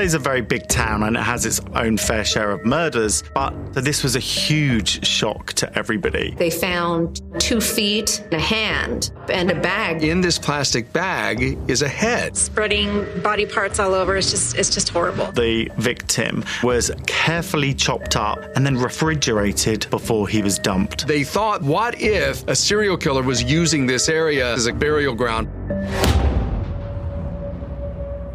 LA's a very big town and it has its own fair share of murders, but this was a huge shock to everybody. They found two feet, a hand, and a bag. In this plastic bag is a head. Spreading body parts all over. It's just it's just horrible. The victim was carefully chopped up and then refrigerated before he was dumped. They thought, what if a serial killer was using this area as a burial ground?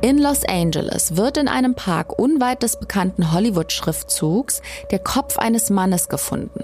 In Los Angeles wird in einem Park unweit des bekannten Hollywood-Schriftzugs der Kopf eines Mannes gefunden.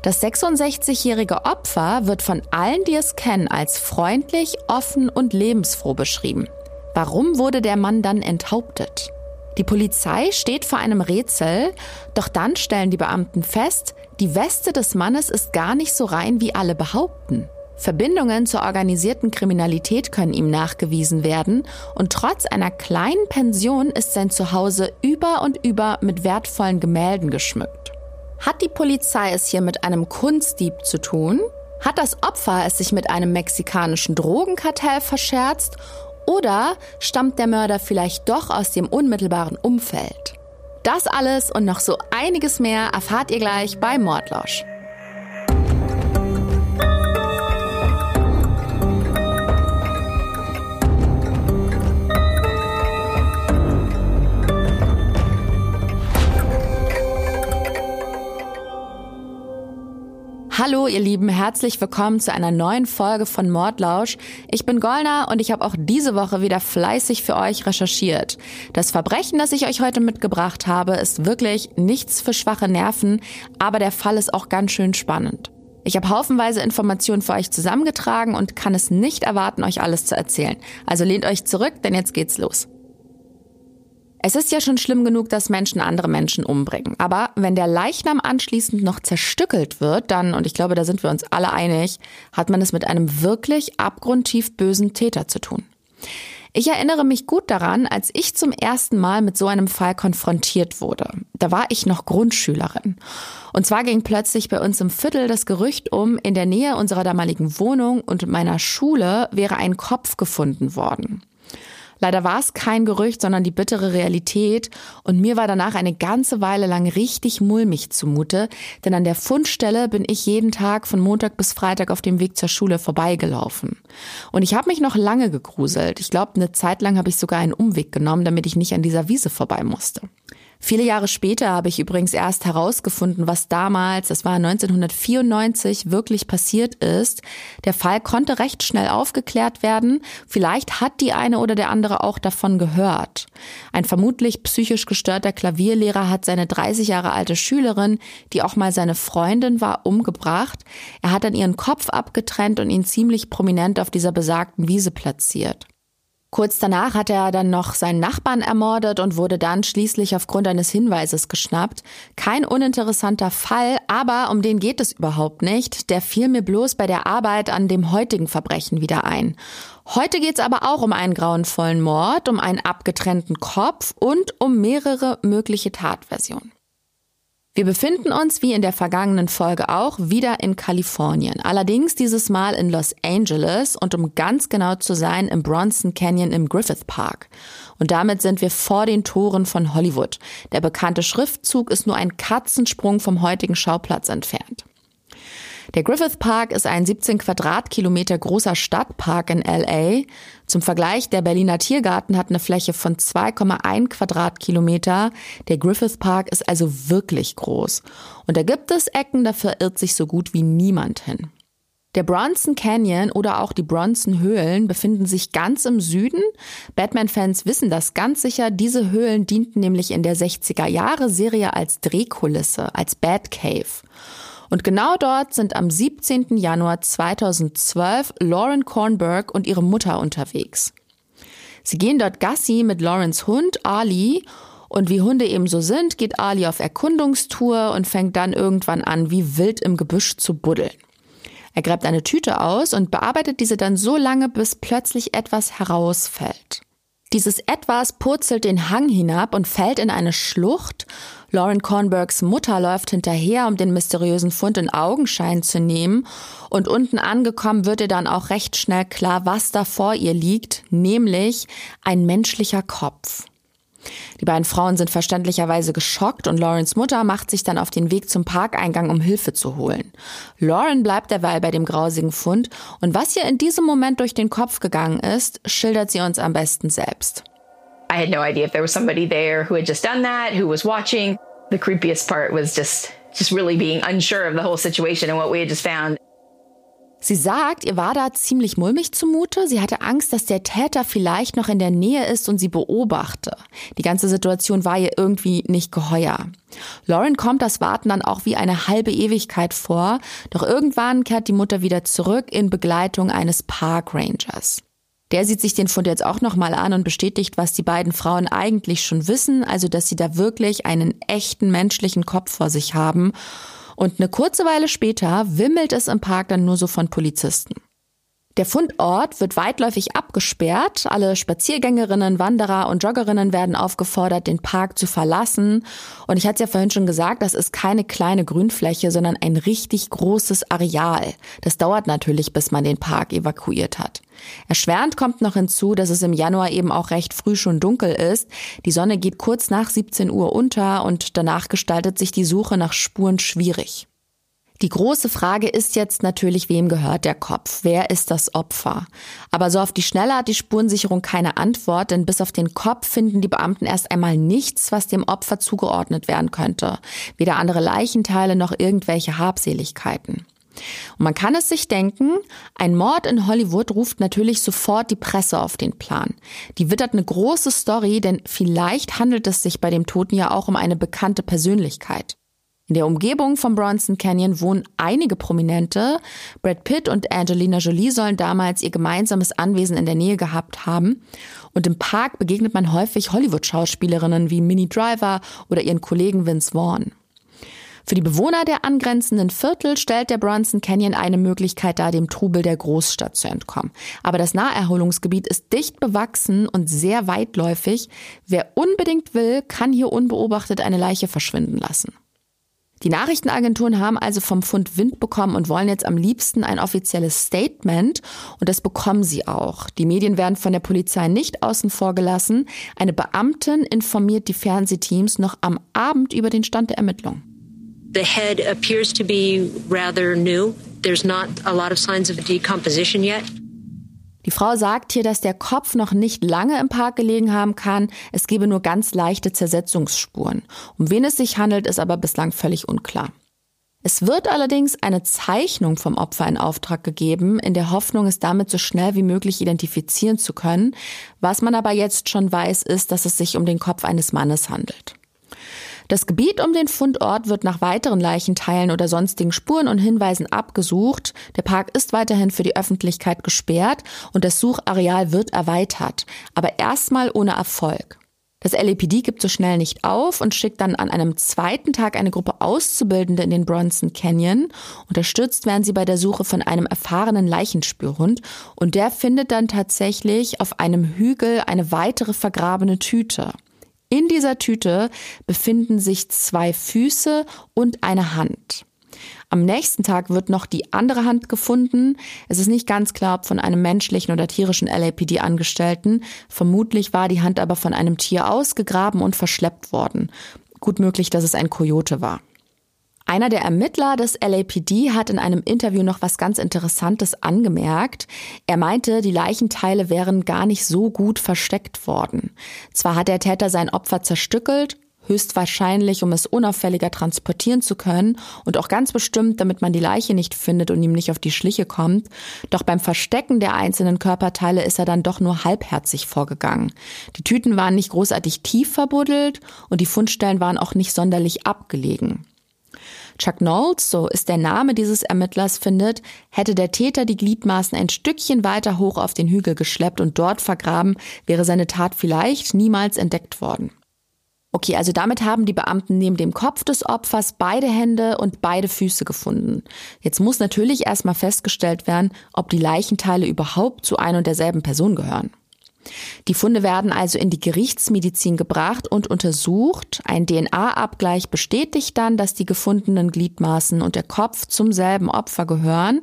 Das 66-jährige Opfer wird von allen, die es kennen, als freundlich, offen und lebensfroh beschrieben. Warum wurde der Mann dann enthauptet? Die Polizei steht vor einem Rätsel, doch dann stellen die Beamten fest, die Weste des Mannes ist gar nicht so rein, wie alle behaupten. Verbindungen zur organisierten Kriminalität können ihm nachgewiesen werden und trotz einer kleinen Pension ist sein Zuhause über und über mit wertvollen Gemälden geschmückt. Hat die Polizei es hier mit einem Kunstdieb zu tun? Hat das Opfer es sich mit einem mexikanischen Drogenkartell verscherzt? Oder stammt der Mörder vielleicht doch aus dem unmittelbaren Umfeld? Das alles und noch so einiges mehr erfahrt ihr gleich bei Mordlausch. Hallo ihr Lieben, herzlich willkommen zu einer neuen Folge von Mordlausch. Ich bin Golna und ich habe auch diese Woche wieder fleißig für euch recherchiert. Das Verbrechen, das ich euch heute mitgebracht habe, ist wirklich nichts für schwache Nerven, aber der Fall ist auch ganz schön spannend. Ich habe haufenweise Informationen für euch zusammengetragen und kann es nicht erwarten, euch alles zu erzählen. Also lehnt euch zurück, denn jetzt geht's los. Es ist ja schon schlimm genug, dass Menschen andere Menschen umbringen. Aber wenn der Leichnam anschließend noch zerstückelt wird, dann, und ich glaube, da sind wir uns alle einig, hat man es mit einem wirklich abgrundtief bösen Täter zu tun. Ich erinnere mich gut daran, als ich zum ersten Mal mit so einem Fall konfrontiert wurde. Da war ich noch Grundschülerin. Und zwar ging plötzlich bei uns im Viertel das Gerücht um, in der Nähe unserer damaligen Wohnung und meiner Schule wäre ein Kopf gefunden worden. Leider war es kein Gerücht, sondern die bittere Realität. Und mir war danach eine ganze Weile lang richtig mulmig zumute, denn an der Fundstelle bin ich jeden Tag von Montag bis Freitag auf dem Weg zur Schule vorbeigelaufen. Und ich habe mich noch lange gegruselt. Ich glaube, eine Zeit lang habe ich sogar einen Umweg genommen, damit ich nicht an dieser Wiese vorbei musste. Viele Jahre später habe ich übrigens erst herausgefunden, was damals, das war 1994, wirklich passiert ist. Der Fall konnte recht schnell aufgeklärt werden. Vielleicht hat die eine oder der andere auch davon gehört. Ein vermutlich psychisch gestörter Klavierlehrer hat seine 30 Jahre alte Schülerin, die auch mal seine Freundin war, umgebracht. Er hat dann ihren Kopf abgetrennt und ihn ziemlich prominent auf dieser besagten Wiese platziert. Kurz danach hat er dann noch seinen Nachbarn ermordet und wurde dann schließlich aufgrund eines Hinweises geschnappt. Kein uninteressanter Fall, aber um den geht es überhaupt nicht. Der fiel mir bloß bei der Arbeit an dem heutigen Verbrechen wieder ein. Heute geht's aber auch um einen grauenvollen Mord, um einen abgetrennten Kopf und um mehrere mögliche Tatversionen. Wir befinden uns, wie in der vergangenen Folge auch, wieder in Kalifornien. Allerdings dieses Mal in Los Angeles und um ganz genau zu sein, im Bronson Canyon im Griffith Park. Und damit sind wir vor den Toren von Hollywood. Der bekannte Schriftzug ist nur ein Katzensprung vom heutigen Schauplatz entfernt. Der Griffith Park ist ein 17 Quadratkilometer großer Stadtpark in LA. Zum Vergleich, der Berliner Tiergarten hat eine Fläche von 2,1 Quadratkilometer. Der Griffith Park ist also wirklich groß. Und da gibt es Ecken, da verirrt sich so gut wie niemand hin. Der Bronson Canyon oder auch die Bronson Höhlen befinden sich ganz im Süden. Batman-Fans wissen das ganz sicher. Diese Höhlen dienten nämlich in der 60er Jahre Serie als Drehkulisse, als Batcave. Und genau dort sind am 17. Januar 2012 Lauren Kornberg und ihre Mutter unterwegs. Sie gehen dort Gassi mit Laurens Hund Ali und wie Hunde eben so sind, geht Ali auf Erkundungstour und fängt dann irgendwann an, wie wild im Gebüsch zu buddeln. Er gräbt eine Tüte aus und bearbeitet diese dann so lange, bis plötzlich etwas herausfällt. Dieses Etwas purzelt den Hang hinab und fällt in eine Schlucht. Lauren Kornbergs Mutter läuft hinterher, um den mysteriösen Fund in Augenschein zu nehmen. Und unten angekommen wird ihr dann auch recht schnell klar, was da vor ihr liegt, nämlich ein menschlicher Kopf. Die beiden Frauen sind verständlicherweise geschockt und Laurens Mutter macht sich dann auf den Weg zum Parkeingang, um Hilfe zu holen. Lauren bleibt derweil bei dem grausigen Fund und was ihr in diesem Moment durch den Kopf gegangen ist, schildert sie uns am besten selbst. I had no idea if there was somebody there who had just done that, who was watching. The creepiest part was just just really being unsure of the whole situation and what we had just found. Sie sagt, ihr war da ziemlich mulmig zumute. Sie hatte Angst, dass der Täter vielleicht noch in der Nähe ist und sie beobachte. Die ganze Situation war ihr irgendwie nicht geheuer. Lauren kommt das Warten dann auch wie eine halbe Ewigkeit vor, doch irgendwann kehrt die Mutter wieder zurück in Begleitung eines Park Rangers. Der sieht sich den Fund jetzt auch nochmal an und bestätigt, was die beiden Frauen eigentlich schon wissen, also dass sie da wirklich einen echten menschlichen Kopf vor sich haben und eine kurze Weile später wimmelt es im Park dann nur so von Polizisten. Der Fundort wird weitläufig abgesperrt. Alle Spaziergängerinnen, Wanderer und Joggerinnen werden aufgefordert, den Park zu verlassen. Und ich hatte es ja vorhin schon gesagt, das ist keine kleine Grünfläche, sondern ein richtig großes Areal. Das dauert natürlich, bis man den Park evakuiert hat. Erschwerend kommt noch hinzu, dass es im Januar eben auch recht früh schon dunkel ist. Die Sonne geht kurz nach 17 Uhr unter und danach gestaltet sich die Suche nach Spuren schwierig. Die große Frage ist jetzt natürlich, wem gehört der Kopf? Wer ist das Opfer? Aber so auf die Schnelle hat die Spurensicherung keine Antwort, denn bis auf den Kopf finden die Beamten erst einmal nichts, was dem Opfer zugeordnet werden könnte. Weder andere Leichenteile noch irgendwelche Habseligkeiten. Und man kann es sich denken, ein Mord in Hollywood ruft natürlich sofort die Presse auf den Plan. Die wittert eine große Story, denn vielleicht handelt es sich bei dem Toten ja auch um eine bekannte Persönlichkeit. In der Umgebung vom Bronson Canyon wohnen einige Prominente. Brad Pitt und Angelina Jolie sollen damals ihr gemeinsames Anwesen in der Nähe gehabt haben. Und im Park begegnet man häufig Hollywood-Schauspielerinnen wie Minnie Driver oder ihren Kollegen Vince Vaughn. Für die Bewohner der angrenzenden Viertel stellt der Bronson Canyon eine Möglichkeit dar, dem Trubel der Großstadt zu entkommen. Aber das Naherholungsgebiet ist dicht bewachsen und sehr weitläufig. Wer unbedingt will, kann hier unbeobachtet eine Leiche verschwinden lassen. Die Nachrichtenagenturen haben also vom Fund Wind bekommen und wollen jetzt am liebsten ein offizielles Statement und das bekommen sie auch. Die Medien werden von der Polizei nicht außen vor gelassen. Eine Beamtin informiert die Fernsehteams noch am Abend über den Stand der Ermittlungen. The head appears to be rather new. There's not a lot of signs of decomposition yet. Die Frau sagt hier, dass der Kopf noch nicht lange im Park gelegen haben kann. Es gebe nur ganz leichte Zersetzungsspuren. Um wen es sich handelt, ist aber bislang völlig unklar. Es wird allerdings eine Zeichnung vom Opfer in Auftrag gegeben, in der Hoffnung, es damit so schnell wie möglich identifizieren zu können. Was man aber jetzt schon weiß, ist, dass es sich um den Kopf eines Mannes handelt. Das Gebiet um den Fundort wird nach weiteren Leichenteilen oder sonstigen Spuren und Hinweisen abgesucht. Der Park ist weiterhin für die Öffentlichkeit gesperrt und das Suchareal wird erweitert, aber erstmal ohne Erfolg. Das LAPD gibt so schnell nicht auf und schickt dann an einem zweiten Tag eine Gruppe Auszubildende in den Bronson Canyon. Unterstützt werden sie bei der Suche von einem erfahrenen Leichenspürhund und der findet dann tatsächlich auf einem Hügel eine weitere vergrabene Tüte. In dieser Tüte befinden sich zwei Füße und eine Hand. Am nächsten Tag wird noch die andere Hand gefunden. Es ist nicht ganz klar, ob von einem menschlichen oder tierischen LAPD-Angestellten. Vermutlich war die Hand aber von einem Tier ausgegraben und verschleppt worden. Gut möglich, dass es ein Kojote war. Einer der Ermittler des LAPD hat in einem Interview noch was ganz Interessantes angemerkt. Er meinte, die Leichenteile wären gar nicht so gut versteckt worden. Zwar hat der Täter sein Opfer zerstückelt, höchstwahrscheinlich, um es unauffälliger transportieren zu können und auch ganz bestimmt, damit man die Leiche nicht findet und ihm nicht auf die Schliche kommt. Doch beim Verstecken der einzelnen Körperteile ist er dann doch nur halbherzig vorgegangen. Die Tüten waren nicht großartig tief verbuddelt und die Fundstellen waren auch nicht sonderlich abgelegen. Chuck Knowles, so ist der Name dieses Ermittlers, findet, hätte der Täter die Gliedmaßen ein Stückchen weiter hoch auf den Hügel geschleppt und dort vergraben, wäre seine Tat vielleicht niemals entdeckt worden. Okay, also damit haben die Beamten neben dem Kopf des Opfers beide Hände und beide Füße gefunden. Jetzt muss natürlich erstmal festgestellt werden, ob die Leichenteile überhaupt zu ein und derselben Person gehören. Die Funde werden also in die Gerichtsmedizin gebracht und untersucht. Ein DNA-Abgleich bestätigt dann, dass die gefundenen Gliedmaßen und der Kopf zum selben Opfer gehören.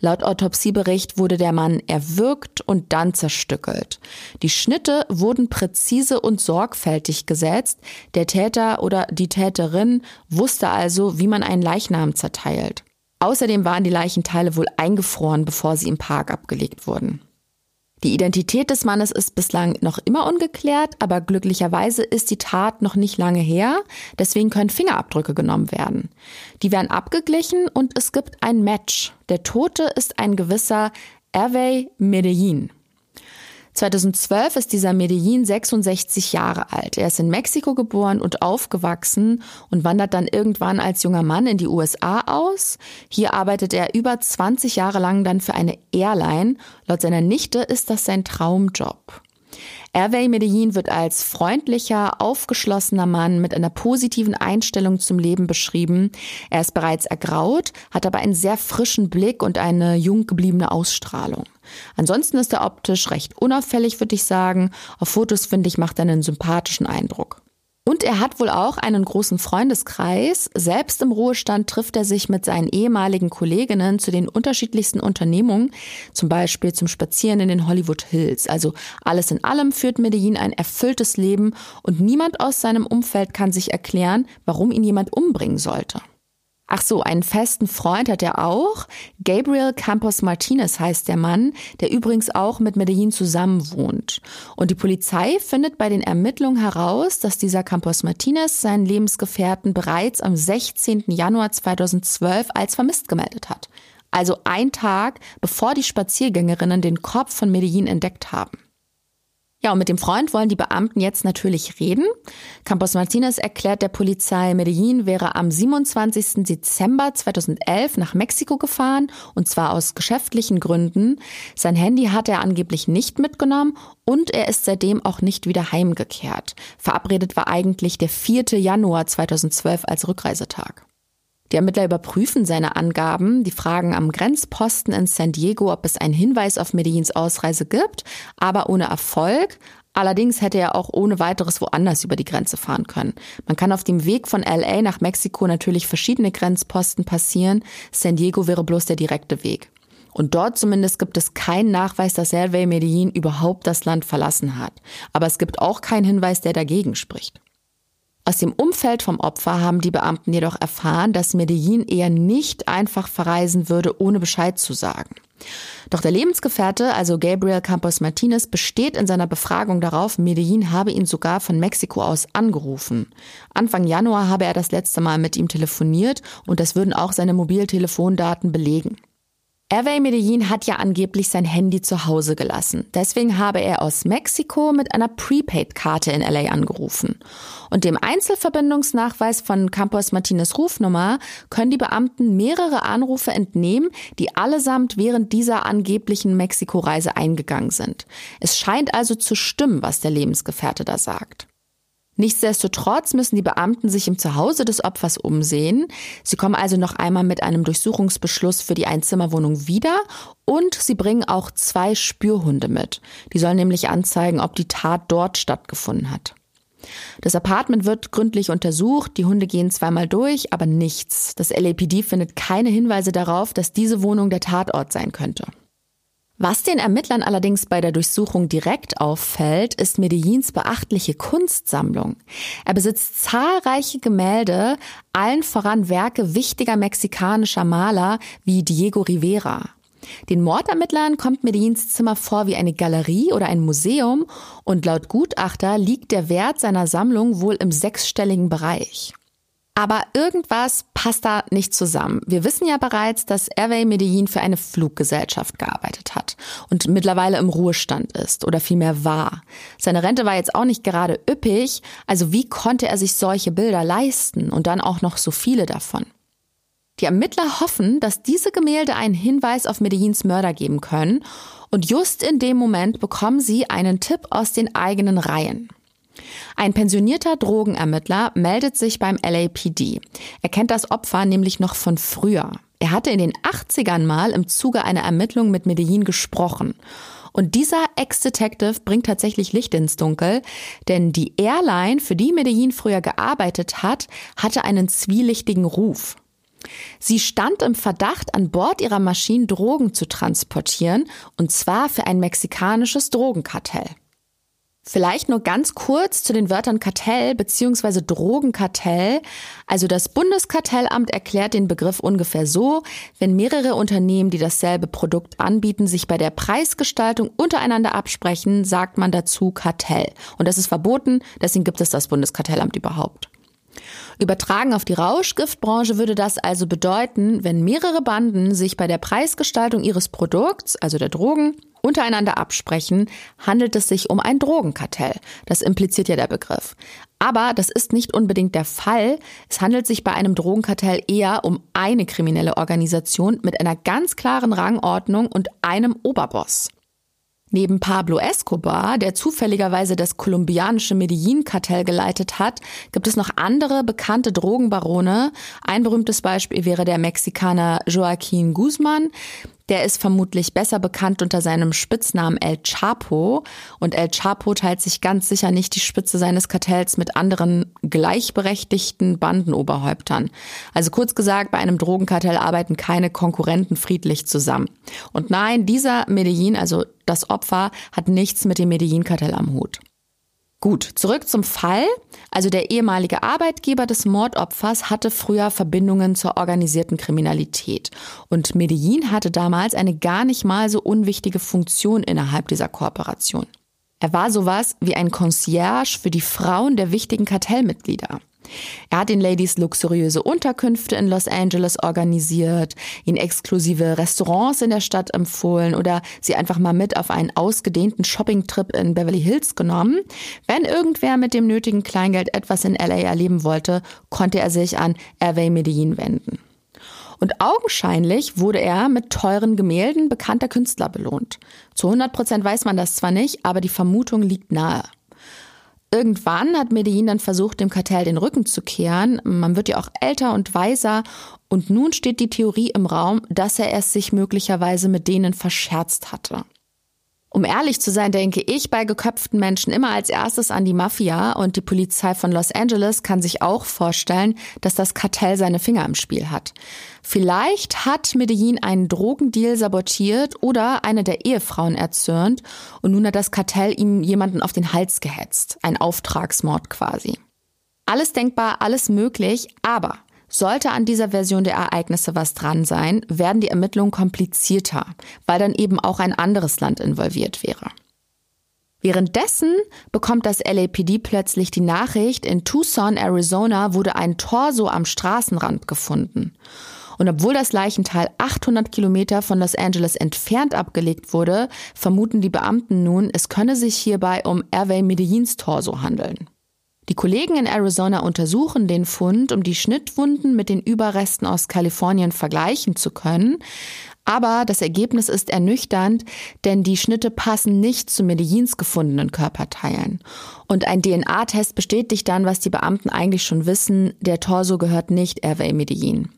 Laut Autopsiebericht wurde der Mann erwürgt und dann zerstückelt. Die Schnitte wurden präzise und sorgfältig gesetzt. Der Täter oder die Täterin wusste also, wie man einen Leichnam zerteilt. Außerdem waren die Leichenteile wohl eingefroren, bevor sie im Park abgelegt wurden. Die Identität des Mannes ist bislang noch immer ungeklärt, aber glücklicherweise ist die Tat noch nicht lange her, deswegen können Fingerabdrücke genommen werden. Die werden abgeglichen und es gibt ein Match. Der Tote ist ein gewisser Hervé Medellin. 2012 ist dieser Medellin 66 Jahre alt. Er ist in Mexiko geboren und aufgewachsen und wandert dann irgendwann als junger Mann in die USA aus. Hier arbeitet er über 20 Jahre lang dann für eine Airline. Laut seiner Nichte ist das sein Traumjob. Hervé Medellin wird als freundlicher, aufgeschlossener Mann mit einer positiven Einstellung zum Leben beschrieben. Er ist bereits ergraut, hat aber einen sehr frischen Blick und eine jung gebliebene Ausstrahlung. Ansonsten ist er optisch recht unauffällig, würde ich sagen. Auf Fotos, finde ich, macht er einen sympathischen Eindruck. Und er hat wohl auch einen großen Freundeskreis. Selbst im Ruhestand trifft er sich mit seinen ehemaligen Kolleginnen zu den unterschiedlichsten Unternehmungen, zum Beispiel zum Spazieren in den Hollywood Hills. Also alles in allem führt Medellin ein erfülltes Leben und niemand aus seinem Umfeld kann sich erklären, warum ihn jemand umbringen sollte. Ach so, einen festen Freund hat er auch. Gabriel Campos Martinez heißt der Mann, der übrigens auch mit Medellin zusammen wohnt. Und die Polizei findet bei den Ermittlungen heraus, dass dieser Campos Martinez seinen Lebensgefährten bereits am 16. Januar 2012 als vermisst gemeldet hat. Also ein Tag, bevor die Spaziergängerinnen den Kopf von Medellin entdeckt haben. Ja, und mit dem Freund wollen die Beamten jetzt natürlich reden. Campos Martinez erklärt der Polizei, Medellin wäre am 27. Dezember 2011 nach Mexiko gefahren, und zwar aus geschäftlichen Gründen. Sein Handy hat er angeblich nicht mitgenommen und er ist seitdem auch nicht wieder heimgekehrt. Verabredet war eigentlich der 4. Januar 2012 als Rückreisetag. Die Ermittler überprüfen seine Angaben. Die fragen am Grenzposten in San Diego, ob es einen Hinweis auf Medellins Ausreise gibt, aber ohne Erfolg. Allerdings hätte er auch ohne weiteres woanders über die Grenze fahren können. Man kann auf dem Weg von LA nach Mexiko natürlich verschiedene Grenzposten passieren. San Diego wäre bloß der direkte Weg. Und dort zumindest gibt es keinen Nachweis, dass Hervé Medellin überhaupt das Land verlassen hat. Aber es gibt auch keinen Hinweis, der dagegen spricht. Aus dem Umfeld vom Opfer haben die Beamten jedoch erfahren, dass Medellin eher nicht einfach verreisen würde, ohne Bescheid zu sagen. Doch der Lebensgefährte, also Gabriel Campos Martinez, besteht in seiner Befragung darauf, Medellin habe ihn sogar von Mexiko aus angerufen. Anfang Januar habe er das letzte Mal mit ihm telefoniert und das würden auch seine Mobiltelefondaten belegen. Hervé Medellin hat ja angeblich sein Handy zu Hause gelassen. Deswegen habe er aus Mexiko mit einer Prepaid-Karte in LA angerufen. Und dem Einzelverbindungsnachweis von Campos Martinez Rufnummer können die Beamten mehrere Anrufe entnehmen, die allesamt während dieser angeblichen Mexiko-Reise eingegangen sind. Es scheint also zu stimmen, was der Lebensgefährte da sagt. Nichtsdestotrotz müssen die Beamten sich im Zuhause des Opfers umsehen. Sie kommen also noch einmal mit einem Durchsuchungsbeschluss für die Einzimmerwohnung wieder und sie bringen auch zwei Spürhunde mit. Die sollen nämlich anzeigen, ob die Tat dort stattgefunden hat. Das Apartment wird gründlich untersucht, die Hunde gehen zweimal durch, aber nichts. Das LAPD findet keine Hinweise darauf, dass diese Wohnung der Tatort sein könnte. Was den Ermittlern allerdings bei der Durchsuchung direkt auffällt, ist Medellins beachtliche Kunstsammlung. Er besitzt zahlreiche Gemälde, allen voran Werke wichtiger mexikanischer Maler wie Diego Rivera. Den Mordermittlern kommt Medellins Zimmer vor wie eine Galerie oder ein Museum und laut Gutachter liegt der Wert seiner Sammlung wohl im sechsstelligen Bereich. Aber irgendwas passt da nicht zusammen. Wir wissen ja bereits, dass Airway Medellin für eine Fluggesellschaft gearbeitet hat und mittlerweile im Ruhestand ist oder vielmehr war. Seine Rente war jetzt auch nicht gerade üppig, also wie konnte er sich solche Bilder leisten und dann auch noch so viele davon? Die Ermittler hoffen, dass diese Gemälde einen Hinweis auf Medellins Mörder geben können und just in dem Moment bekommen sie einen Tipp aus den eigenen Reihen. Ein pensionierter Drogenermittler meldet sich beim LAPD. Er kennt das Opfer nämlich noch von früher. Er hatte in den 80ern mal im Zuge einer Ermittlung mit Medellin gesprochen. Und dieser Ex-Detective bringt tatsächlich Licht ins Dunkel, denn die Airline, für die Medellin früher gearbeitet hat, hatte einen zwielichtigen Ruf. Sie stand im Verdacht, an Bord ihrer Maschinen Drogen zu transportieren, und zwar für ein mexikanisches Drogenkartell. Vielleicht nur ganz kurz zu den Wörtern Kartell bzw. Drogenkartell. Also das Bundeskartellamt erklärt den Begriff ungefähr so, wenn mehrere Unternehmen, die dasselbe Produkt anbieten, sich bei der Preisgestaltung untereinander absprechen, sagt man dazu Kartell. Und das ist verboten, deswegen gibt es das Bundeskartellamt überhaupt. Übertragen auf die Rauschgiftbranche würde das also bedeuten, wenn mehrere Banden sich bei der Preisgestaltung ihres Produkts, also der Drogen, untereinander absprechen, handelt es sich um ein Drogenkartell. Das impliziert ja der Begriff. Aber das ist nicht unbedingt der Fall. Es handelt sich bei einem Drogenkartell eher um eine kriminelle Organisation mit einer ganz klaren Rangordnung und einem Oberboss. Neben Pablo Escobar, der zufälligerweise das kolumbianische Medellin-Kartell geleitet hat, gibt es noch andere bekannte Drogenbarone. Ein berühmtes Beispiel wäre der Mexikaner Joaquín Guzman. Der ist vermutlich besser bekannt unter seinem Spitznamen El Chapo. Und El Chapo teilt sich ganz sicher nicht die Spitze seines Kartells mit anderen gleichberechtigten Bandenoberhäuptern. Also kurz gesagt, bei einem Drogenkartell arbeiten keine Konkurrenten friedlich zusammen. Und nein, dieser Medellin, also das Opfer, hat nichts mit dem Medellin-Kartell am Hut. Gut, zurück zum Fall. Also der ehemalige Arbeitgeber des Mordopfers hatte früher Verbindungen zur organisierten Kriminalität. Und Medellin hatte damals eine gar nicht mal so unwichtige Funktion innerhalb dieser Kooperation. Er war sowas wie ein Concierge für die Frauen der wichtigen Kartellmitglieder. Er hat den Ladies luxuriöse Unterkünfte in Los Angeles organisiert, ihnen exklusive Restaurants in der Stadt empfohlen oder sie einfach mal mit auf einen ausgedehnten Shoppingtrip in Beverly Hills genommen. Wenn irgendwer mit dem nötigen Kleingeld etwas in LA erleben wollte, konnte er sich an Hervé Medellin wenden. Und augenscheinlich wurde er mit teuren Gemälden bekannter Künstler belohnt. Zu 100 Prozent weiß man das zwar nicht, aber die Vermutung liegt nahe. Irgendwann hat Medellin dann versucht, dem Kartell den Rücken zu kehren. Man wird ja auch älter und weiser. Und nun steht die Theorie im Raum, dass er es sich möglicherweise mit denen verscherzt hatte. Um ehrlich zu sein, denke ich bei geköpften Menschen immer als erstes an die Mafia und die Polizei von Los Angeles kann sich auch vorstellen, dass das Kartell seine Finger im Spiel hat. Vielleicht hat Medellin einen Drogendeal sabotiert oder eine der Ehefrauen erzürnt und nun hat das Kartell ihm jemanden auf den Hals gehetzt. Ein Auftragsmord quasi. Alles denkbar, alles möglich, aber sollte an dieser Version der Ereignisse was dran sein, werden die Ermittlungen komplizierter, weil dann eben auch ein anderes Land involviert wäre. Währenddessen bekommt das LAPD plötzlich die Nachricht, in Tucson, Arizona wurde ein Torso am Straßenrand gefunden. Und obwohl das Leichenteil 800 Kilometer von Los Angeles entfernt abgelegt wurde, vermuten die Beamten nun, es könne sich hierbei um Hervé Medellins Torso handeln. Die Kollegen in Arizona untersuchen den Fund, um die Schnittwunden mit den Überresten aus Kalifornien vergleichen zu können. Aber das Ergebnis ist ernüchternd, denn die Schnitte passen nicht zu Medellins gefundenen Körperteilen. Und ein DNA-Test bestätigt dann, was die Beamten eigentlich schon wissen, der Torso gehört nicht Hervé Medellin.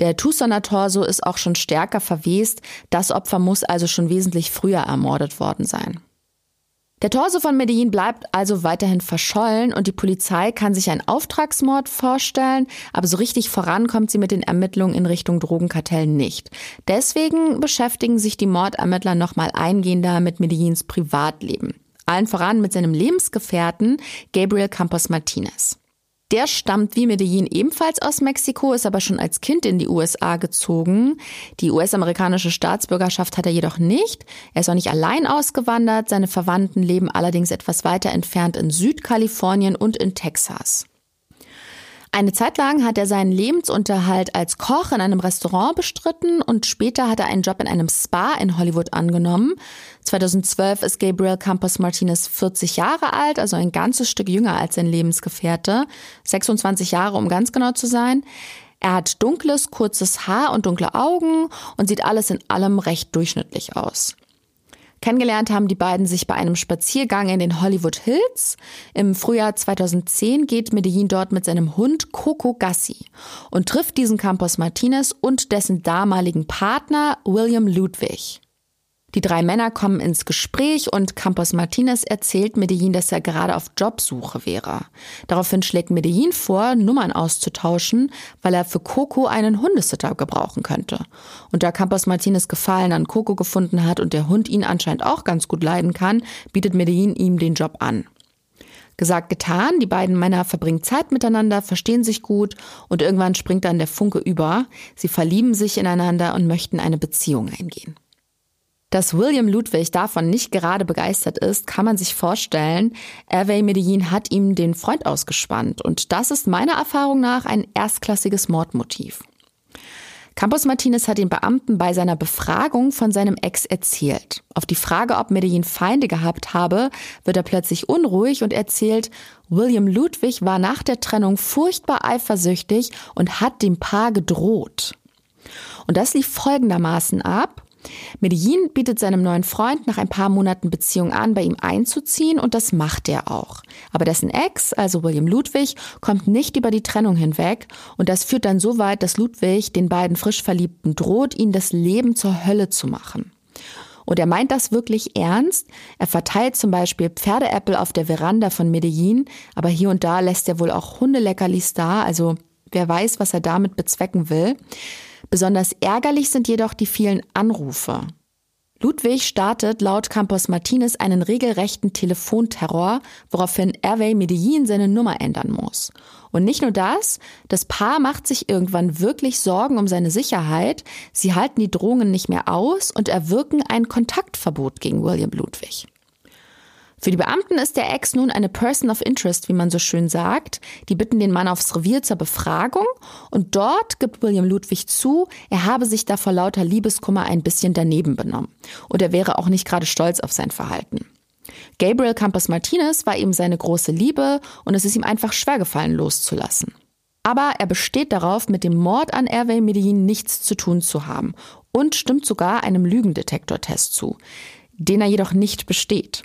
Der Tucsoner Torso ist auch schon stärker verwest, das Opfer muss also schon wesentlich früher ermordet worden sein. Der Torso von Medellin bleibt also weiterhin verschollen und die Polizei kann sich einen Auftragsmord vorstellen, aber so richtig voran kommt sie mit den Ermittlungen in Richtung Drogenkartell nicht. Deswegen beschäftigen sich die Mordermittler nochmal eingehender mit Medellins Privatleben. Allen voran mit seinem Lebensgefährten Gabriel Campos Martinez. Der stammt wie Medellin ebenfalls aus Mexiko, ist aber schon als Kind in die USA gezogen. Die US-amerikanische Staatsbürgerschaft hat er jedoch nicht. Er ist auch nicht allein ausgewandert. Seine Verwandten leben allerdings etwas weiter entfernt in Südkalifornien und in Texas. Eine Zeit lang hat er seinen Lebensunterhalt als Koch in einem Restaurant bestritten und später hat er einen Job in einem Spa in Hollywood angenommen. 2012 ist Gabriel Campos Martinez 40 Jahre alt, also ein ganzes Stück jünger als sein Lebensgefährte. 26 Jahre, um ganz genau zu sein. Er hat dunkles, kurzes Haar und dunkle Augen und sieht alles in allem recht durchschnittlich aus. Kennengelernt haben die beiden sich bei einem Spaziergang in den Hollywood Hills. Im Frühjahr 2010 geht Medellin dort mit seinem Hund Coco Gassi und trifft diesen Campos Martinez und dessen damaligen Partner William Ludwig. Die drei Männer kommen ins Gespräch und Campos Martinez erzählt Medellin, dass er gerade auf Jobsuche wäre. Daraufhin schlägt Medellin vor, Nummern auszutauschen, weil er für Coco einen Hundesitter gebrauchen könnte. Und da Campos Martinez Gefallen an Coco gefunden hat und der Hund ihn anscheinend auch ganz gut leiden kann, bietet Medellin ihm den Job an. Gesagt, getan, die beiden Männer verbringen Zeit miteinander, verstehen sich gut und irgendwann springt dann der Funke über. Sie verlieben sich ineinander und möchten eine Beziehung eingehen. Dass William Ludwig davon nicht gerade begeistert ist, kann man sich vorstellen. Hervé Medellin hat ihm den Freund ausgespannt und das ist meiner Erfahrung nach ein erstklassiges Mordmotiv. Campos Martinez hat den Beamten bei seiner Befragung von seinem Ex erzählt. Auf die Frage, ob Medellin Feinde gehabt habe, wird er plötzlich unruhig und erzählt, William Ludwig war nach der Trennung furchtbar eifersüchtig und hat dem Paar gedroht. Und das lief folgendermaßen ab. Medellin bietet seinem neuen Freund nach ein paar Monaten Beziehung an, bei ihm einzuziehen und das macht er auch. Aber dessen Ex, also William Ludwig, kommt nicht über die Trennung hinweg und das führt dann so weit, dass Ludwig den beiden frisch Verliebten droht, ihnen das Leben zur Hölle zu machen. Und er meint das wirklich ernst. Er verteilt zum Beispiel Pferdeäppel auf der Veranda von Medellin, aber hier und da lässt er wohl auch Hundeleckerlis da, also wer weiß, was er damit bezwecken will. Besonders ärgerlich sind jedoch die vielen Anrufe. Ludwig startet laut Campos Martinez einen regelrechten Telefonterror, woraufhin Hervé Medellin seine Nummer ändern muss. Und nicht nur das, das Paar macht sich irgendwann wirklich Sorgen um seine Sicherheit, sie halten die Drohungen nicht mehr aus und erwirken ein Kontaktverbot gegen William Ludwig. Für die Beamten ist der Ex nun eine Person of Interest, wie man so schön sagt. Die bitten den Mann aufs Revier zur Befragung und dort gibt William Ludwig zu, er habe sich da vor lauter Liebeskummer ein bisschen daneben benommen. Und er wäre auch nicht gerade stolz auf sein Verhalten. Gabriel Campos Martinez war ihm seine große Liebe und es ist ihm einfach schwer gefallen, loszulassen. Aber er besteht darauf, mit dem Mord an Hervé Medellin nichts zu tun zu haben und stimmt sogar einem Lügendetektortest zu, den er jedoch nicht besteht.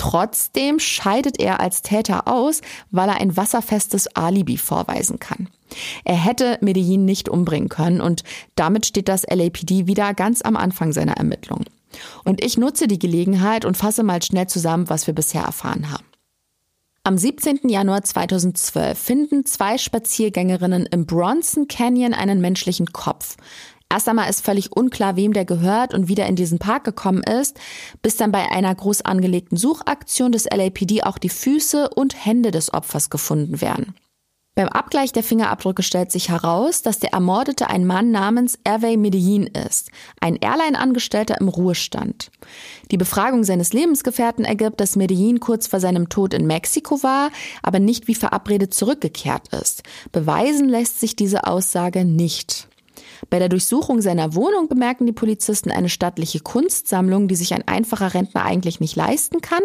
Trotzdem scheidet er als Täter aus, weil er ein wasserfestes Alibi vorweisen kann. Er hätte Medellin nicht umbringen können und damit steht das LAPD wieder ganz am Anfang seiner Ermittlungen. Und ich nutze die Gelegenheit und fasse mal schnell zusammen, was wir bisher erfahren haben. Am 17. Januar 2012 finden zwei Spaziergängerinnen im Bronson Canyon einen menschlichen Kopf. Erst einmal ist völlig unklar, wem der gehört und wie der in diesen Park gekommen ist, bis dann bei einer groß angelegten Suchaktion des LAPD auch die Füße und Hände des Opfers gefunden werden. Beim Abgleich der Fingerabdrücke stellt sich heraus, dass der Ermordete ein Mann namens Hervé Medellin ist, ein Airline-Angestellter im Ruhestand. Die Befragung seines Lebensgefährten ergibt, dass Medellin kurz vor seinem Tod in Mexiko war, aber nicht wie verabredet zurückgekehrt ist. Beweisen lässt sich diese Aussage nicht. Bei der Durchsuchung seiner Wohnung bemerken die Polizisten eine stattliche Kunstsammlung, die sich ein einfacher Rentner eigentlich nicht leisten kann.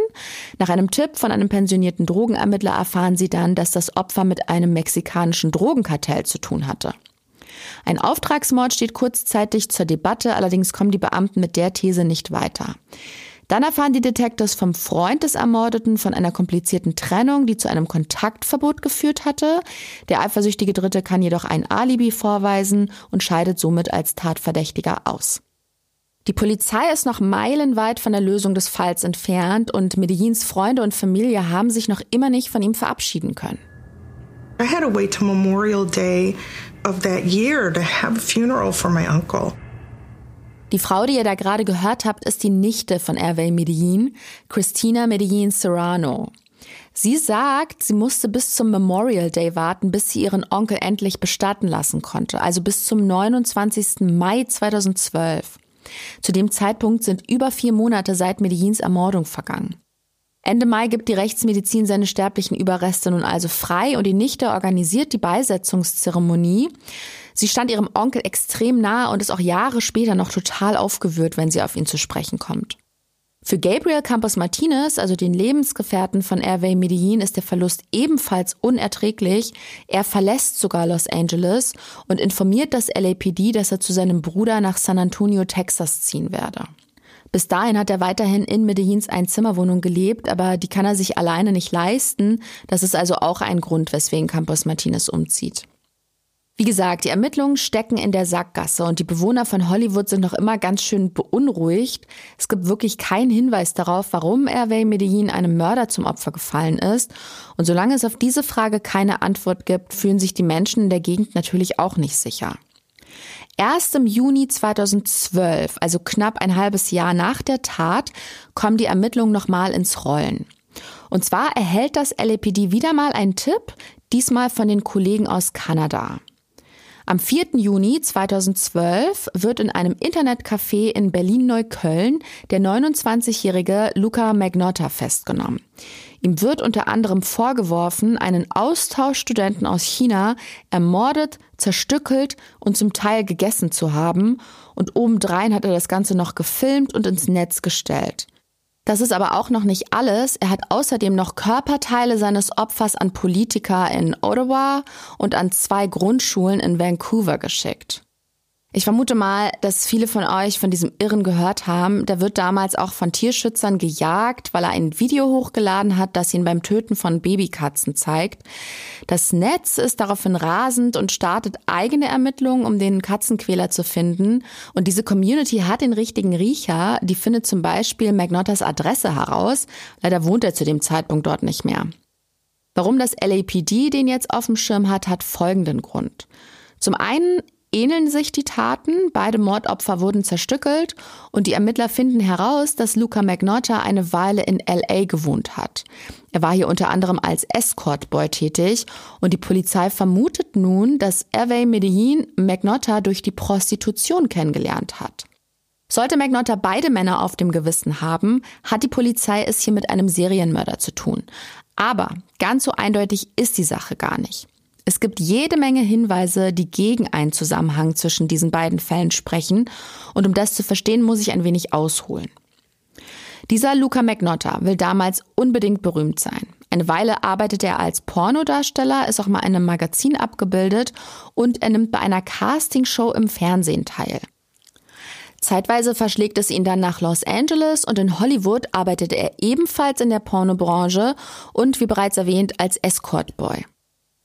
Nach einem Tipp von einem pensionierten Drogenermittler erfahren sie dann, dass das Opfer mit einem mexikanischen Drogenkartell zu tun hatte. Ein Auftragsmord steht kurzzeitig zur Debatte, allerdings kommen die Beamten mit der These nicht weiter. Dann erfahren die Detectives vom Freund des Ermordeten von einer komplizierten Trennung, die zu einem Kontaktverbot geführt hatte. Der eifersüchtige Dritte kann jedoch ein Alibi vorweisen und scheidet somit als Tatverdächtiger aus. Die Polizei ist noch meilenweit von der Lösung des Falls entfernt und Medellins Freunde und Familie haben sich noch immer nicht von ihm verabschieden können. I had to wait till Memorial Day of that year to have a funeral for my uncle. Die Frau, die ihr da gerade gehört habt, ist die Nichte von Hervé Medellin, Christina Medellin Serrano. Sie sagt, sie musste bis zum Memorial Day warten, bis sie ihren Onkel endlich bestatten lassen konnte, also bis zum 29. Mai 2012. Zu dem Zeitpunkt sind über vier Monate seit Medellins Ermordung vergangen. Ende Mai gibt die Rechtsmedizin seine sterblichen Überreste nun also frei und die Nichte organisiert die Beisetzungszeremonie. Sie stand ihrem Onkel extrem nahe und ist auch Jahre später noch total aufgewühlt, wenn sie auf ihn zu sprechen kommt. Für Gabriel Campos Martinez, also den Lebensgefährten von Hervé Medellin, ist der Verlust ebenfalls unerträglich. Er verlässt sogar Los Angeles und informiert das LAPD, dass er zu seinem Bruder nach San Antonio, Texas ziehen werde. Bis dahin hat er weiterhin in Medellins Einzimmerwohnung gelebt, aber die kann er sich alleine nicht leisten. Das ist also auch ein Grund, weswegen Campos Martinez umzieht. Wie gesagt, die Ermittlungen stecken in der Sackgasse und die Bewohner von Hollywood sind noch immer ganz schön beunruhigt. Es gibt wirklich keinen Hinweis darauf, warum Hervé Medellin einem Mörder zum Opfer gefallen ist. Und solange es auf diese Frage keine Antwort gibt, fühlen sich die Menschen in der Gegend natürlich auch nicht sicher. Erst im Juni 2012, also knapp ein halbes Jahr nach der Tat, kommen die Ermittlungen nochmal ins Rollen. Und zwar erhält das LAPD wieder mal einen Tipp, diesmal von den Kollegen aus Kanada. Am 4. Juni 2012 wird in einem Internetcafé in Berlin-Neukölln der 29-jährige Luca Magnotta festgenommen. Ihm wird unter anderem vorgeworfen, einen Austauschstudenten aus China ermordet, zerstückelt und zum Teil gegessen zu haben. Und obendrein hat er das Ganze noch gefilmt und ins Netz gestellt. Das ist aber auch noch nicht alles. Er hat außerdem noch Körperteile seines Opfers an Politiker in Ottawa und an zwei Grundschulen in Vancouver geschickt. Ich vermute mal, dass viele von euch von diesem Irren gehört haben. Der wird damals auch von Tierschützern gejagt, weil er ein Video hochgeladen hat, das ihn beim Töten von Babykatzen zeigt. Das Netz ist daraufhin rasend und startet eigene Ermittlungen, um den Katzenquäler zu finden. Und diese Community hat den richtigen Riecher. Die findet zum Beispiel Magnottas Adresse heraus. Leider wohnt er zu dem Zeitpunkt dort nicht mehr. Warum das LAPD den jetzt auf dem Schirm hat, hat folgenden Grund. Zum einen ähneln sich die Taten. Beide Mordopfer wurden zerstückelt und die Ermittler finden heraus, dass Luca Magnotta eine Weile in LA gewohnt hat. Er war hier unter anderem als Escortboy tätig und die Polizei vermutet nun, dass Hervé Medellin Magnotta durch die Prostitution kennengelernt hat. Sollte Magnotta beide Männer auf dem Gewissen haben, hat die Polizei es hier mit einem Serienmörder zu tun. Aber ganz so eindeutig ist die Sache gar nicht. Es gibt jede Menge Hinweise, die gegen einen Zusammenhang zwischen diesen beiden Fällen sprechen. Und um das zu verstehen, muss ich ein wenig ausholen. Dieser Luca Magnotta will damals unbedingt berühmt sein. Eine Weile arbeitet er als Pornodarsteller, ist auch mal in einem Magazin abgebildet und er nimmt bei einer Castingshow im Fernsehen teil. Zeitweise verschlägt es ihn dann nach Los Angeles und in Hollywood arbeitet er ebenfalls in der Pornobranche und wie bereits erwähnt als Escortboy.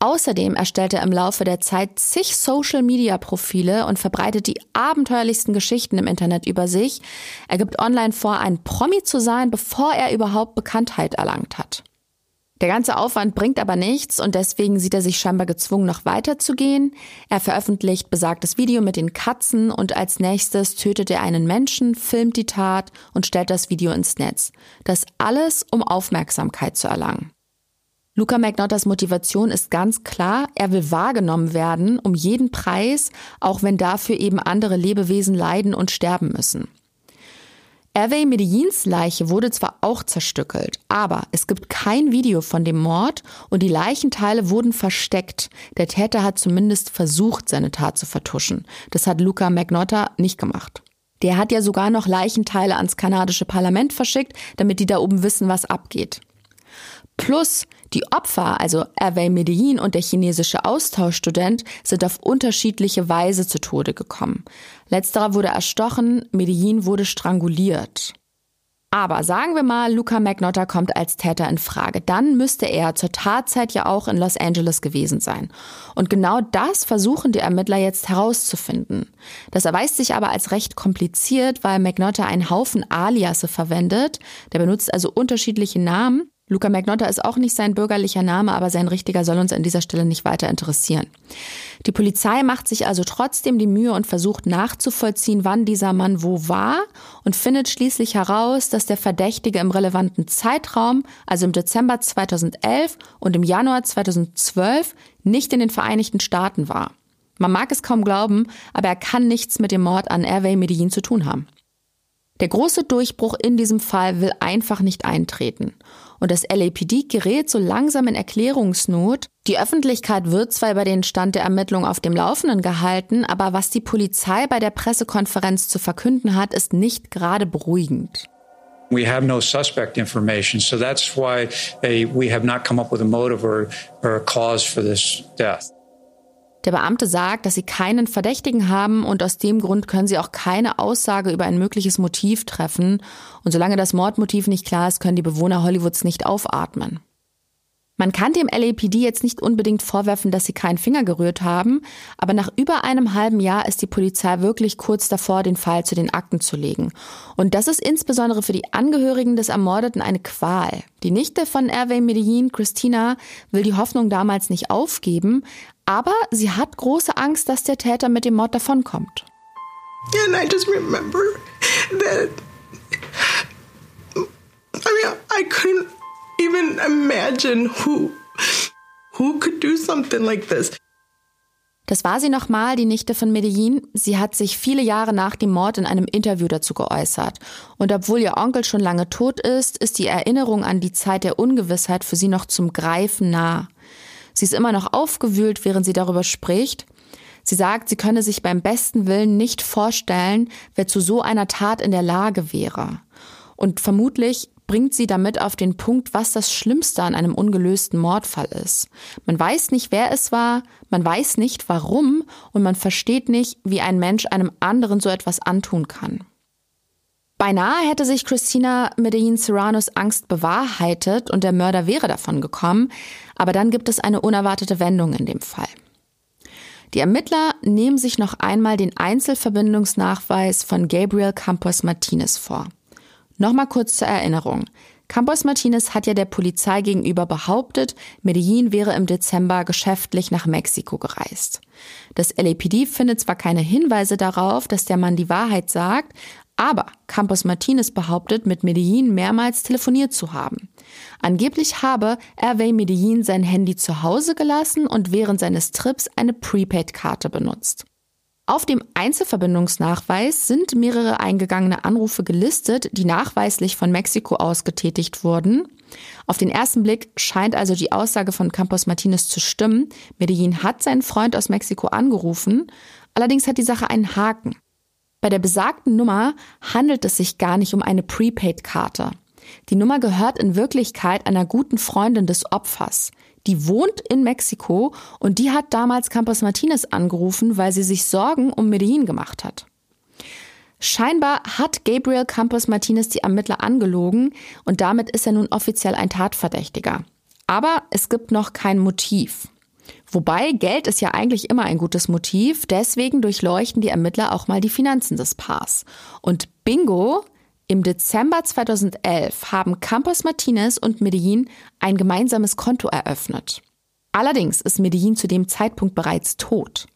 Außerdem erstellt er im Laufe der Zeit zig Social-Media-Profile und verbreitet die abenteuerlichsten Geschichten im Internet über sich. Er gibt online vor, ein Promi zu sein, bevor er überhaupt Bekanntheit erlangt hat. Der ganze Aufwand bringt aber nichts und deswegen sieht er sich scheinbar gezwungen, noch weiterzugehen. Er veröffentlicht besagtes Video mit den Katzen und als nächstes tötet er einen Menschen, filmt die Tat und stellt das Video ins Netz. Das alles, um Aufmerksamkeit zu erlangen. Luca Magnottas Motivation ist ganz klar, er will wahrgenommen werden, um jeden Preis, auch wenn dafür eben andere Lebewesen leiden und sterben müssen. Hervé Medellins Leiche wurde zwar auch zerstückelt, aber es gibt kein Video von dem Mord und die Leichenteile wurden versteckt. Der Täter hat zumindest versucht, seine Tat zu vertuschen. Das hat Luca Magnotta nicht gemacht. Der hat ja sogar noch Leichenteile ans kanadische Parlament verschickt, damit die da oben wissen, was abgeht. Plus die Opfer, also Hervé Medellin und der chinesische Austauschstudent, sind auf unterschiedliche Weise zu Tode gekommen. Letzterer wurde erstochen, Medellin wurde stranguliert. Aber sagen wir mal, Luca Magnotta kommt als Täter in Frage. Dann müsste er zur Tatzeit ja auch in Los Angeles gewesen sein. Und genau das versuchen die Ermittler jetzt herauszufinden. Das erweist sich aber als recht kompliziert, weil Magnotta einen Haufen Aliasse verwendet. Der benutzt also unterschiedliche Namen. Luca Magnotta ist auch nicht sein bürgerlicher Name, aber sein richtiger soll uns an dieser Stelle nicht weiter interessieren. Die Polizei macht sich also trotzdem die Mühe und versucht nachzuvollziehen, wann dieser Mann wo war und findet schließlich heraus, dass der Verdächtige im relevanten Zeitraum, also im Dezember 2011 und im Januar 2012, nicht in den Vereinigten Staaten war. Man mag es kaum glauben, aber er kann nichts mit dem Mord an Hervé Medellin zu tun haben. Der große Durchbruch in diesem Fall will einfach nicht eintreten. Und das LAPD gerät so langsam in Erklärungsnot. Die Öffentlichkeit wird zwar über den Stand der Ermittlung auf dem Laufenden gehalten, aber was die Polizei bei der Pressekonferenz zu verkünden hat, ist nicht gerade beruhigend. We have no suspect information, so that's why we have not come up with a motive or, or a cause for this death. Der Beamte sagt, dass sie keinen Verdächtigen haben und aus dem Grund können sie auch keine Aussage über ein mögliches Motiv treffen. Und solange das Mordmotiv nicht klar ist, können die Bewohner Hollywoods nicht aufatmen. Man kann dem LAPD jetzt nicht unbedingt vorwerfen, dass sie keinen Finger gerührt haben, aber nach über einem halben Jahr ist die Polizei wirklich kurz davor, den Fall zu den Akten zu legen. Und das ist insbesondere für die Angehörigen des Ermordeten eine Qual. Die Nichte von Hervé Medellin, Christina, will die Hoffnung damals nicht aufgeben, aber sie hat große Angst, dass der Täter mit dem Mord davonkommt. And I just remember that I mean I couldn't even imagine who who could do something like this. Das war sie nochmal, die Nichte von Medellin. Sie hat sich viele Jahre nach dem Mord in einem Interview dazu geäußert. Und obwohl ihr Onkel schon lange tot ist, ist die Erinnerung an die Zeit der Ungewissheit für sie noch zum Greifen nah. Sie ist immer noch aufgewühlt, während sie darüber spricht. Sie sagt, sie könne sich beim besten Willen nicht vorstellen, wer zu so einer Tat in der Lage wäre. Und vermutlich bringt sie damit auf den Punkt, was das Schlimmste an einem ungelösten Mordfall ist. Man weiß nicht, wer es war, man weiß nicht, warum und man versteht nicht, wie ein Mensch einem anderen so etwas antun kann. Beinahe hätte sich Christina Medellin Serranos Angst bewahrheitet und der Mörder wäre davon gekommen, aber dann gibt es eine unerwartete Wendung in dem Fall. Die Ermittler nehmen sich noch einmal den Einzelverbindungsnachweis von Gabriel Campos Martinez vor. Nochmal kurz zur Erinnerung. Campos Martinez hat ja der Polizei gegenüber behauptet, Medellin wäre im Dezember geschäftlich nach Mexiko gereist. Das LAPD findet zwar keine Hinweise darauf, dass der Mann die Wahrheit sagt, aber Campos Martinez behauptet, mit Medellin mehrmals telefoniert zu haben. Angeblich habe Hervé Medellin sein Handy zu Hause gelassen und während seines Trips eine Prepaid-Karte benutzt. Auf dem Einzelverbindungsnachweis sind mehrere eingegangene Anrufe gelistet, die nachweislich von Mexiko aus getätigt wurden. Auf den ersten Blick scheint also die Aussage von Campos Martinez zu stimmen. Medellin hat seinen Freund aus Mexiko angerufen. Allerdings hat die Sache einen Haken. Bei der besagten Nummer handelt es sich gar nicht um eine Prepaid-Karte. Die Nummer gehört in Wirklichkeit einer guten Freundin des Opfers. Die wohnt in Mexiko und die hat damals Campos Martinez angerufen, weil sie sich Sorgen um Medellin gemacht hat. Scheinbar hat Gabriel Campos Martinez die Ermittler angelogen und damit ist er nun offiziell ein Tatverdächtiger. Aber es gibt noch kein Motiv. Wobei Geld ist ja eigentlich immer ein gutes Motiv, deswegen durchleuchten die Ermittler auch mal die Finanzen des Paars. Und bingo, im Dezember 2011 haben Campos Martinez und Medellin ein gemeinsames Konto eröffnet. Allerdings ist Medellin zu dem Zeitpunkt bereits tot.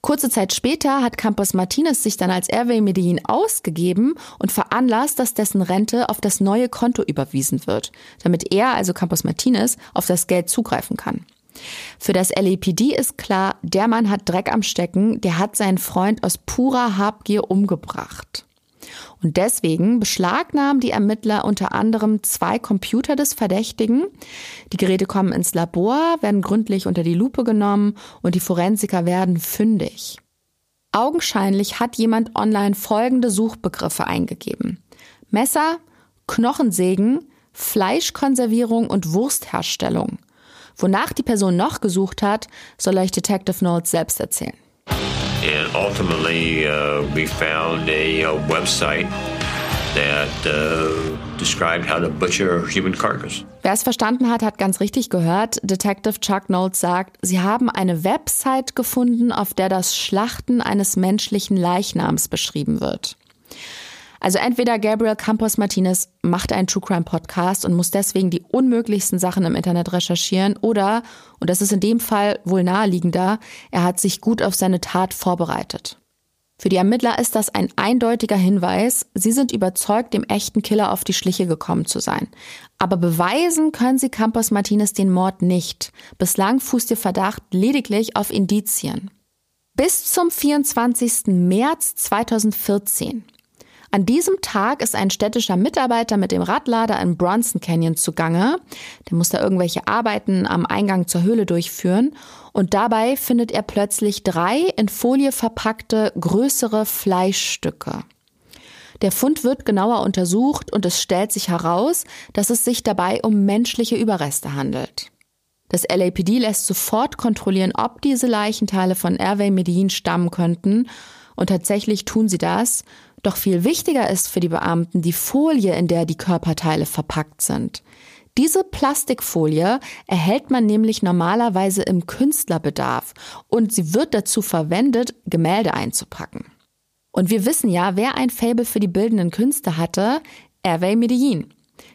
Kurze Zeit später hat Campos Martinez sich dann als Hervé Medellin ausgegeben und veranlasst, dass dessen Rente auf das neue Konto überwiesen wird, damit er, also Campos Martinez, auf das Geld zugreifen kann. Für das LAPD ist klar, der Mann hat Dreck am Stecken, der hat seinen Freund aus purer Habgier umgebracht. Und deswegen beschlagnahmen die Ermittler unter anderem zwei Computer des Verdächtigen. Die Geräte kommen ins Labor, werden gründlich unter die Lupe genommen und die Forensiker werden fündig. Augenscheinlich hat jemand online folgende Suchbegriffe eingegeben. Messer, Knochensägen, Fleischkonservierung und Wurstherstellung. Wonach die Person noch gesucht hat, soll euch Detective Notes selbst erzählen. And ultimately, uh, we found a, a website that uh, described how to butcher human carcass. Wer es verstanden hat, hat ganz richtig gehört. Detective Chuck Knowles sagt, sie haben eine Website gefunden, auf der das Schlachten eines menschlichen Leichnams beschrieben wird. Also entweder Gabriel Campos Martinez macht einen True Crime Podcast und muss deswegen die unmöglichsten Sachen im Internet recherchieren oder, und das ist in dem Fall wohl naheliegender, er hat sich gut auf seine Tat vorbereitet. Für die Ermittler ist das ein eindeutiger Hinweis. Sie sind überzeugt, dem echten Killer auf die Schliche gekommen zu sein. Aber beweisen können sie Campos Martinez den Mord nicht. Bislang fußt ihr Verdacht lediglich auf Indizien. Bis zum 24. März 2014 an diesem Tag ist ein städtischer Mitarbeiter mit dem Radlader im Bronson Canyon zugange. Der muss da irgendwelche Arbeiten am Eingang zur Höhle durchführen. Und dabei findet er plötzlich drei in Folie verpackte größere Fleischstücke. Der Fund wird genauer untersucht und es stellt sich heraus, dass es sich dabei um menschliche Überreste handelt. Das LAPD lässt sofort kontrollieren, ob diese Leichenteile von Hervé Medellin stammen könnten. Und tatsächlich tun sie das. Doch viel wichtiger ist für die Beamten die Folie, in der die Körperteile verpackt sind. Diese Plastikfolie erhält man nämlich normalerweise im Künstlerbedarf und sie wird dazu verwendet, Gemälde einzupacken. Und wir wissen ja, wer ein Fable für die bildenden Künste hatte, Hervé Medellin.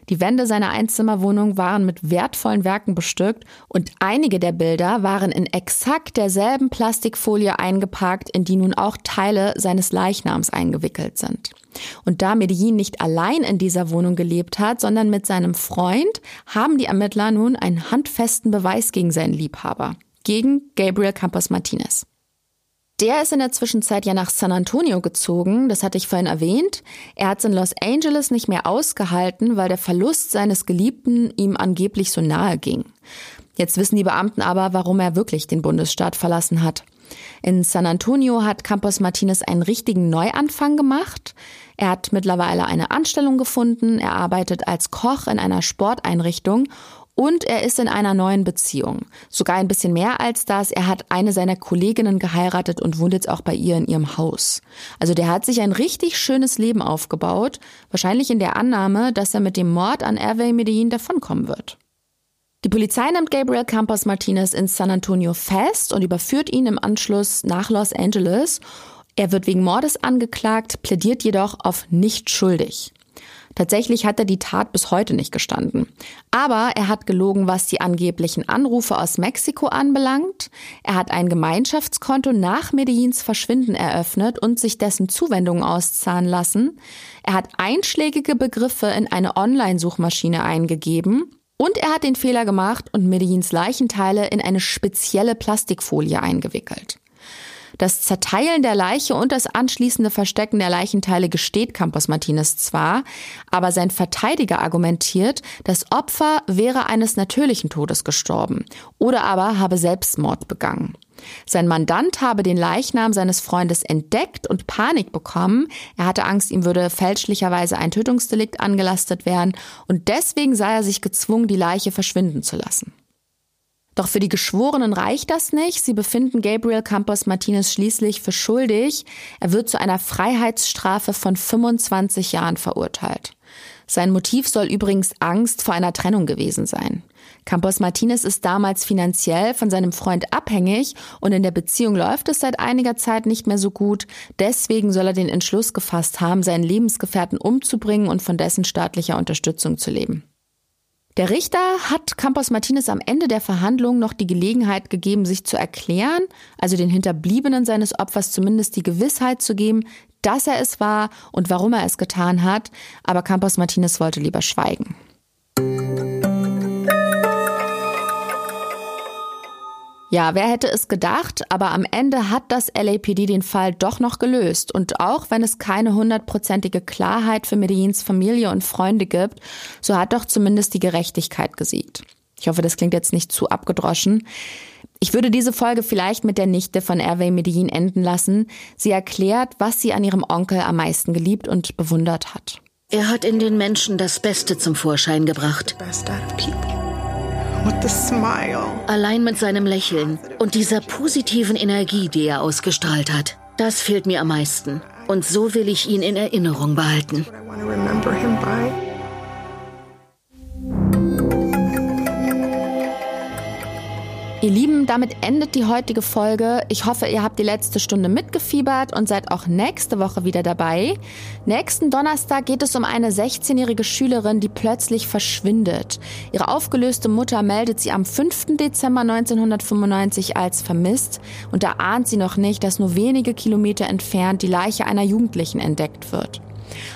Die Wände seiner Einzimmerwohnung waren mit wertvollen Werken bestückt und einige der Bilder waren in exakt derselben Plastikfolie eingepackt, in die nun auch Teile seines Leichnams eingewickelt sind. Und da Medellin nicht allein in dieser Wohnung gelebt hat, sondern mit seinem Freund, haben die Ermittler nun einen handfesten Beweis gegen seinen Liebhaber, gegen Gabriel Campos Martinez. Der ist in der Zwischenzeit ja nach San Antonio gezogen, das hatte ich vorhin erwähnt. Er hat es in Los Angeles nicht mehr ausgehalten, weil der Verlust seines Geliebten ihm angeblich so nahe ging. Jetzt wissen die Beamten aber, warum er wirklich den Bundesstaat verlassen hat. In San Antonio hat Campos Martinez einen richtigen Neuanfang gemacht. Er hat mittlerweile eine Anstellung gefunden, er arbeitet als Koch in einer Sporteinrichtung und er ist in einer neuen Beziehung. Sogar ein bisschen mehr als das. Er hat eine seiner Kolleginnen geheiratet und wohnt jetzt auch bei ihr in ihrem Haus. Also der hat sich ein richtig schönes Leben aufgebaut. Wahrscheinlich in der Annahme, dass er mit dem Mord an Hervé Medellin davonkommen wird. Die Polizei nimmt Gabriel Campos Martinez in San Antonio fest und überführt ihn im Anschluss nach Los Angeles. Er wird wegen Mordes angeklagt, plädiert jedoch auf nicht schuldig. Tatsächlich hat er die Tat bis heute nicht gestanden. Aber er hat gelogen, was die angeblichen Anrufe aus Mexiko anbelangt. Er hat ein Gemeinschaftskonto nach Medellins Verschwinden eröffnet und sich dessen Zuwendungen auszahlen lassen. Er hat einschlägige Begriffe in eine Online-Suchmaschine eingegeben. Und er hat den Fehler gemacht und Medellins Leichenteile in eine spezielle Plastikfolie eingewickelt. Das Zerteilen der Leiche und das anschließende Verstecken der Leichenteile gesteht Campos Martinez zwar, aber sein Verteidiger argumentiert, das Opfer wäre eines natürlichen Todes gestorben oder aber habe Selbstmord begangen. Sein Mandant habe den Leichnam seines Freundes entdeckt und Panik bekommen. Er hatte Angst, ihm würde fälschlicherweise ein Tötungsdelikt angelastet werden und deswegen sei er sich gezwungen, die Leiche verschwinden zu lassen. Doch für die Geschworenen reicht das nicht. Sie befinden Gabriel Campos Martinez schließlich für schuldig. Er wird zu einer Freiheitsstrafe von 25 Jahren verurteilt. Sein Motiv soll übrigens Angst vor einer Trennung gewesen sein. Campos Martinez ist damals finanziell von seinem Freund abhängig und in der Beziehung läuft es seit einiger Zeit nicht mehr so gut. Deswegen soll er den Entschluss gefasst haben, seinen Lebensgefährten umzubringen und von dessen staatlicher Unterstützung zu leben. Der Richter hat Campos Martinez am Ende der Verhandlung noch die Gelegenheit gegeben, sich zu erklären, also den Hinterbliebenen seines Opfers zumindest die Gewissheit zu geben, dass er es war und warum er es getan hat, aber Campos Martinez wollte lieber schweigen. Ja, wer hätte es gedacht, aber am Ende hat das LAPD den Fall doch noch gelöst. Und auch wenn es keine hundertprozentige Klarheit für Medellins Familie und Freunde gibt, so hat doch zumindest die Gerechtigkeit gesiegt. Ich hoffe, das klingt jetzt nicht zu abgedroschen. Ich würde diese Folge vielleicht mit der Nichte von Hervé Medellin enden lassen. Sie erklärt, was sie an ihrem Onkel am meisten geliebt und bewundert hat. Er hat in den Menschen das Beste zum Vorschein gebracht. Allein mit seinem Lächeln und dieser positiven Energie, die er ausgestrahlt hat. Das fehlt mir am meisten. Und so will ich ihn in Erinnerung behalten. Ihr Lieben, damit endet die heutige Folge. Ich hoffe, ihr habt die letzte Stunde mitgefiebert und seid auch nächste Woche wieder dabei. Nächsten Donnerstag geht es um eine 16-jährige Schülerin, die plötzlich verschwindet. Ihre aufgelöste Mutter meldet sie am 5. Dezember 1995 als vermisst und da ahnt sie noch nicht, dass nur wenige Kilometer entfernt die Leiche einer Jugendlichen entdeckt wird.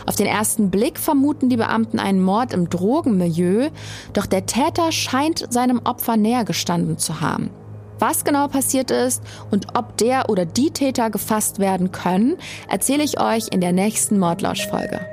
Auf den ersten Blick vermuten die Beamten einen Mord im Drogenmilieu, doch der Täter scheint seinem Opfer näher gestanden zu haben. Was genau passiert ist und ob der oder die Täter gefasst werden können, erzähle ich euch in der nächsten Mordlausch-Folge.